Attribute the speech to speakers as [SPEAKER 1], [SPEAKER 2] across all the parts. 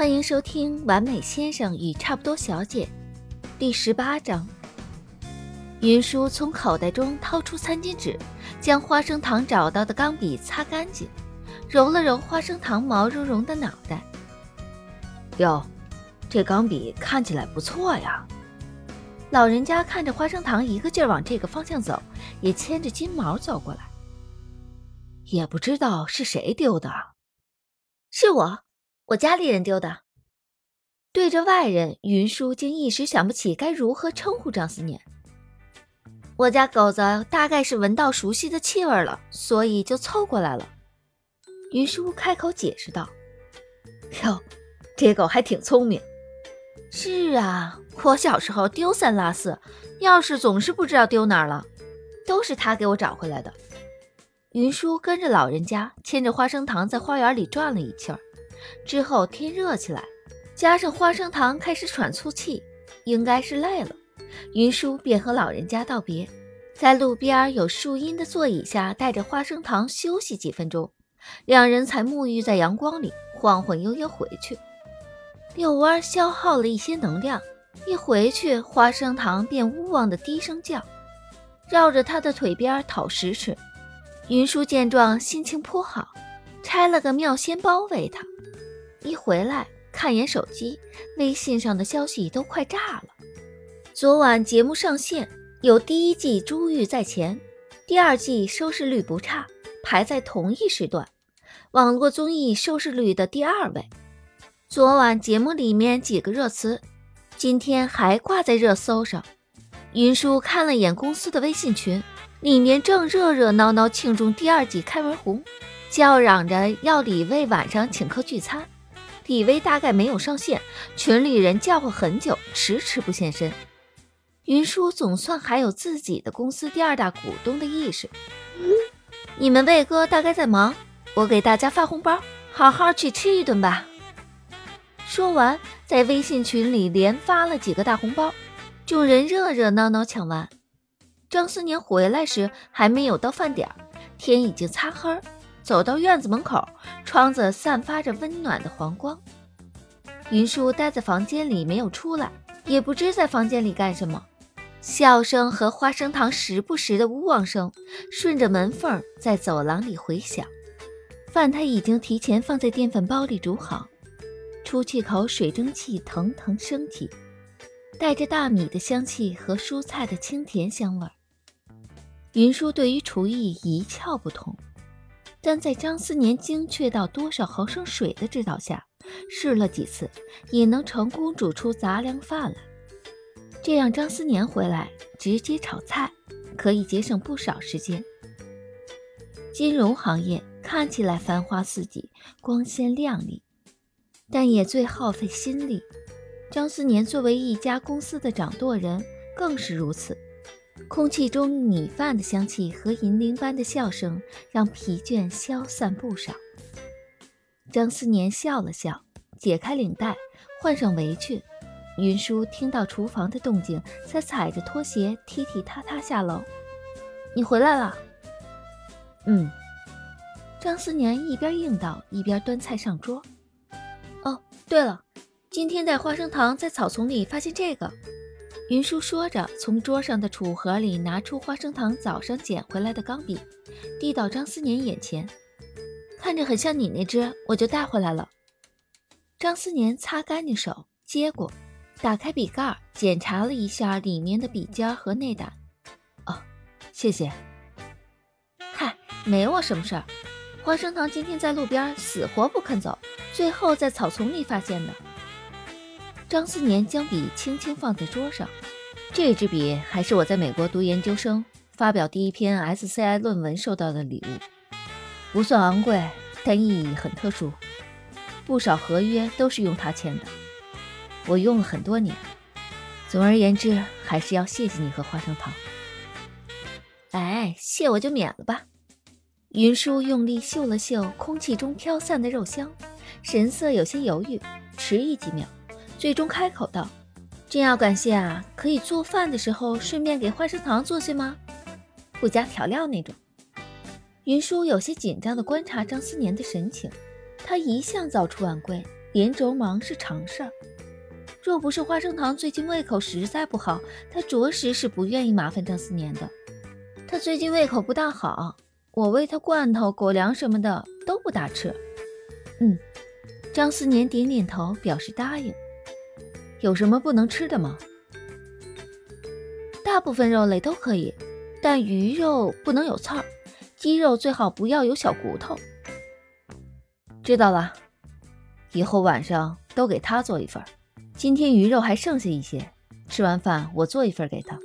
[SPEAKER 1] 欢迎收听《完美先生与差不多小姐》第十八章。云舒从口袋中掏出餐巾纸，将花生糖找到的钢笔擦干净，揉了揉花生糖毛茸茸的脑袋。
[SPEAKER 2] 哟，这钢笔看起来不错呀。
[SPEAKER 1] 老人家看着花生糖一个劲儿往这个方向走，也牵着金毛走过来。
[SPEAKER 2] 也不知道是谁丢的，
[SPEAKER 1] 是我，我家里人丢的。对着外人，云舒竟一时想不起该如何称呼张思念。我家狗子大概是闻到熟悉的气味了，所以就凑过来了。云舒开口解释道：“
[SPEAKER 2] 哟，这狗还挺聪明。”
[SPEAKER 1] 是啊，我小时候丢三落四，钥匙总是不知道丢哪儿了，都是他给我找回来的。云舒跟着老人家牵着花生糖在花园里转了一圈，之后天热起来，加上花生糖开始喘粗气，应该是累了。云舒便和老人家道别，在路边有树荫的座椅下带着花生糖休息几分钟，两人才沐浴在阳光里，晃晃悠悠回去。遛弯消耗了一些能量，一回去花生糖便呜汪的低声叫，绕着他的腿边讨食吃。云舒见状，心情颇好，拆了个妙仙包喂他。一回来，看眼手机，微信上的消息都快炸了。昨晚节目上线，有第一季珠玉在前，第二季收视率不差，排在同一时段，网络综艺收视率的第二位。昨晚节目里面几个热词，今天还挂在热搜上。云舒看了眼公司的微信群。里面正热热闹闹庆祝第二季开门红，叫嚷着要李薇晚上请客聚餐。李薇大概没有上线，群里人叫唤很久，迟迟不现身。云舒总算还有自己的公司第二大股东的意识。你们魏哥大概在忙，我给大家发红包，好好去吃一顿吧。说完，在微信群里连发了几个大红包，众人热热闹闹抢完。张思年回来时还没有到饭点，天已经擦黑。走到院子门口，窗子散发着温暖的黄光。云舒待在房间里没有出来，也不知在房间里干什么。笑声和花生糖时不时的呜汪声顺着门缝在走廊里回响。饭他已经提前放在电饭煲里煮好，出气口水蒸气腾腾升起，带着大米的香气和蔬菜的清甜香味。云舒对于厨艺一窍不通，但在张思年精确到多少毫升水的指导下，试了几次也能成功煮出杂粮饭来。这样张思年回来直接炒菜，可以节省不少时间。金融行业看起来繁花似锦、光鲜亮丽，但也最耗费心力。张思年作为一家公司的掌舵人，更是如此。空气中米饭的香气和银铃般的笑声，让疲倦消散不少。张思年笑了笑，解开领带，换上围裙。云舒听到厨房的动静，才踩着拖鞋踢踢踏踏下楼。你回来了？
[SPEAKER 2] 嗯。
[SPEAKER 1] 张思年一边应道，一边端菜上桌。哦，对了，今天带花生糖在草丛里发现这个。云舒说着，从桌上的储盒里拿出花生糖早上捡回来的钢笔，递到张思年眼前，看着很像你那只，我就带回来了。张思年擦干净手，接过，打开笔盖，检查了一下里面的笔尖和内胆。
[SPEAKER 2] 哦，谢谢。
[SPEAKER 1] 嗨，没我什么事儿。花生糖今天在路边死活不肯走，最后在草丛里发现的。张思年将笔轻轻放在桌上，
[SPEAKER 2] 这支笔还是我在美国读研究生、发表第一篇 SCI 论文收到的礼物，不算昂贵，但意义很特殊，不少合约都是用它签的，我用了很多年。总而言之，还是要谢谢你和花生糖。
[SPEAKER 1] 哎，谢我就免了吧。云舒用力嗅了嗅空气中飘散的肉香，神色有些犹豫，迟疑几秒。最终开口道：“真要感谢啊，可以做饭的时候顺便给花生糖做些吗？不加调料那种。”云舒有些紧张地观察张思年的神情，他一向早出晚归，
[SPEAKER 2] 连轴忙是常事儿。若不是花生糖最近胃口实在不好，他着实是不愿意麻烦张思年的。他最近胃口不大好，我喂他罐头、狗粮什么的都不大吃。嗯，张思年点点头表示答应。
[SPEAKER 1] 有什么不能吃的吗？
[SPEAKER 2] 大部分肉类都可以，但鱼肉不能有刺儿，鸡肉最好不要有小骨头。
[SPEAKER 1] 知道了，以后晚上都给他做一份。今天鱼肉还剩下一些，吃完饭我做一份给他。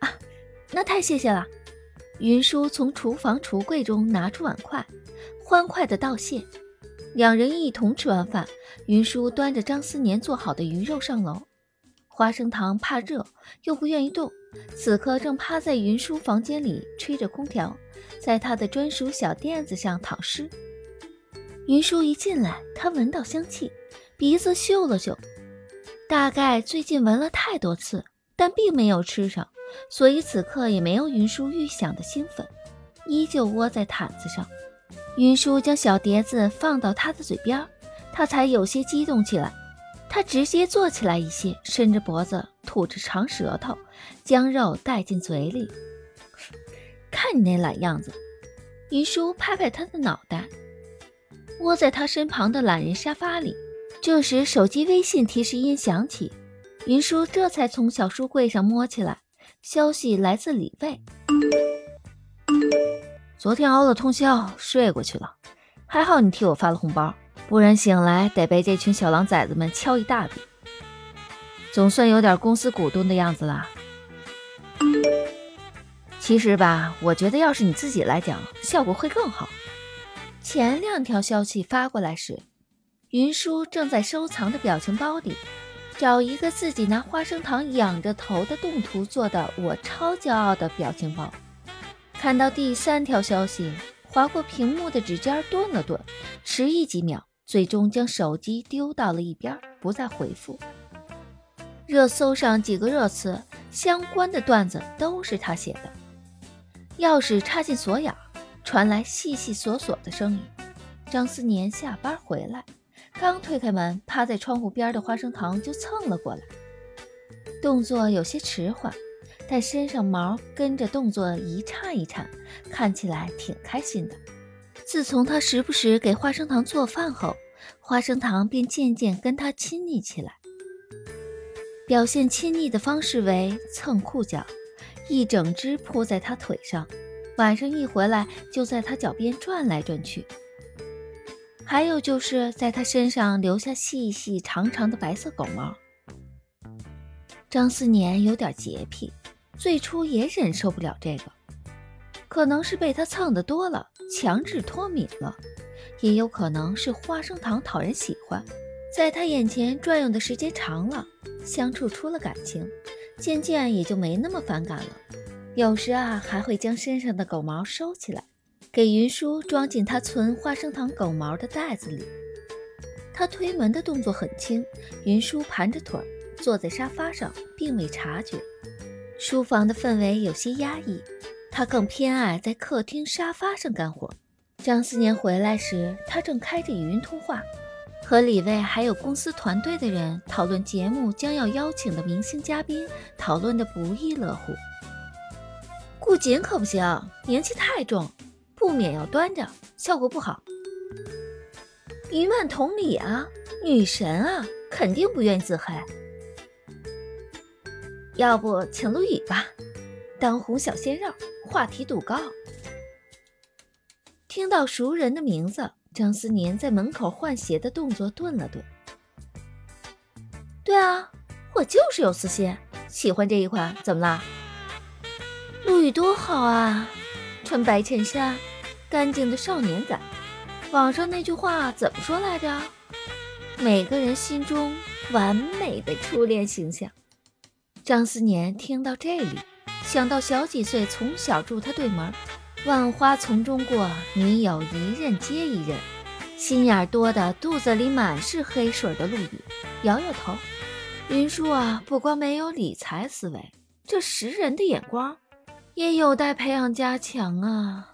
[SPEAKER 2] 啊，那太谢谢了。云舒从厨房橱柜中拿出碗筷，欢快的道谢。两人一同吃完饭，云舒端着张思年做好的鱼肉上楼。花生糖怕热，又不愿意动，此刻正趴在云舒房间里吹着空调，在他的专属小垫子上躺尸。云舒一进来，他闻到香气。鼻子嗅了嗅，大概最近闻了太多次，但并没有吃上，所以此刻也没有云舒预想的兴奋，依旧窝在毯子上。云舒将小碟子放到他的嘴边，他才有些激动起来。他直接坐起来一些，伸着脖子，吐着长舌头，将肉带进嘴里。看你那懒样子，云舒拍拍他的脑袋，窝在他身旁的懒人沙发里。这时，手机微信提示音响起，云舒这才从小书柜上摸起来，消息来自李卫。
[SPEAKER 1] 昨天熬了通宵，睡过去了，还好你替我发了红包，不然醒来得被这群小狼崽子们敲一大笔。总算有点公司股东的样子了。其实吧，我觉得要是你自己来讲，效果会更好。
[SPEAKER 2] 前两条消息发过来时。云舒正在收藏的表情包里，找一个自己拿花生糖仰着头的动图做的“我超骄傲”的表情包。看到第三条消息，划过屏幕的指尖顿了顿，迟疑几秒，最终将手机丢到了一边，不再回复。热搜上几个热词相关的段子都是他写的。钥匙插进锁眼，传来细细索索的声音。张思年下班回来。刚推开门，趴在窗户边的花生糖就蹭了过来，动作有些迟缓，但身上毛跟着动作一颤一颤，看起来挺开心的。自从他时不时给花生糖做饭后，花生糖便渐渐跟他亲昵起来。表现亲昵的方式为蹭裤脚，一整只扑在他腿上，晚上一回来就在他脚边转来转去。还有就是在他身上留下细细长长的白色狗毛。张思年有点洁癖，最初也忍受不了这个，可能是被他蹭的多了，强制脱敏了，也有可能是花生糖讨人喜欢，在他眼前转悠的时间长了，相处出了感情，渐渐也就没那么反感了。有时啊，还会将身上的狗毛收起来。给云舒装进他存花生糖狗毛的袋子里。他推门的动作很轻，云舒盘着腿坐在沙发上，并未察觉。书房的氛围有些压抑，他更偏爱在客厅沙发上干活。张思年回来时，他正开着语音通话，和李卫还有公司团队的人讨论节目将要邀请的明星嘉宾，讨论的不亦乐乎。顾瑾可不行，名气太重。不免要端着，效果不好。于曼同理啊，女神啊，肯定不愿意自黑。要不请陆羽吧，当红小鲜肉，话题度高。听到熟人的名字，张思年在门口换鞋的动作顿了顿。对啊，我就是有私心，喜欢这一款，怎么啦？陆羽多好啊！穿白衬衫，干净的少年感。网上那句话怎么说来着？每个人心中完美的初恋形象。张思年听到这里，想到小几岁从小住他对门，万花丛中过，女友一任接一任，心眼多的肚子里满是黑水的陆羽，摇摇头。云舒啊，不光没有理财思维，这识人的眼光。也有待培养加强啊。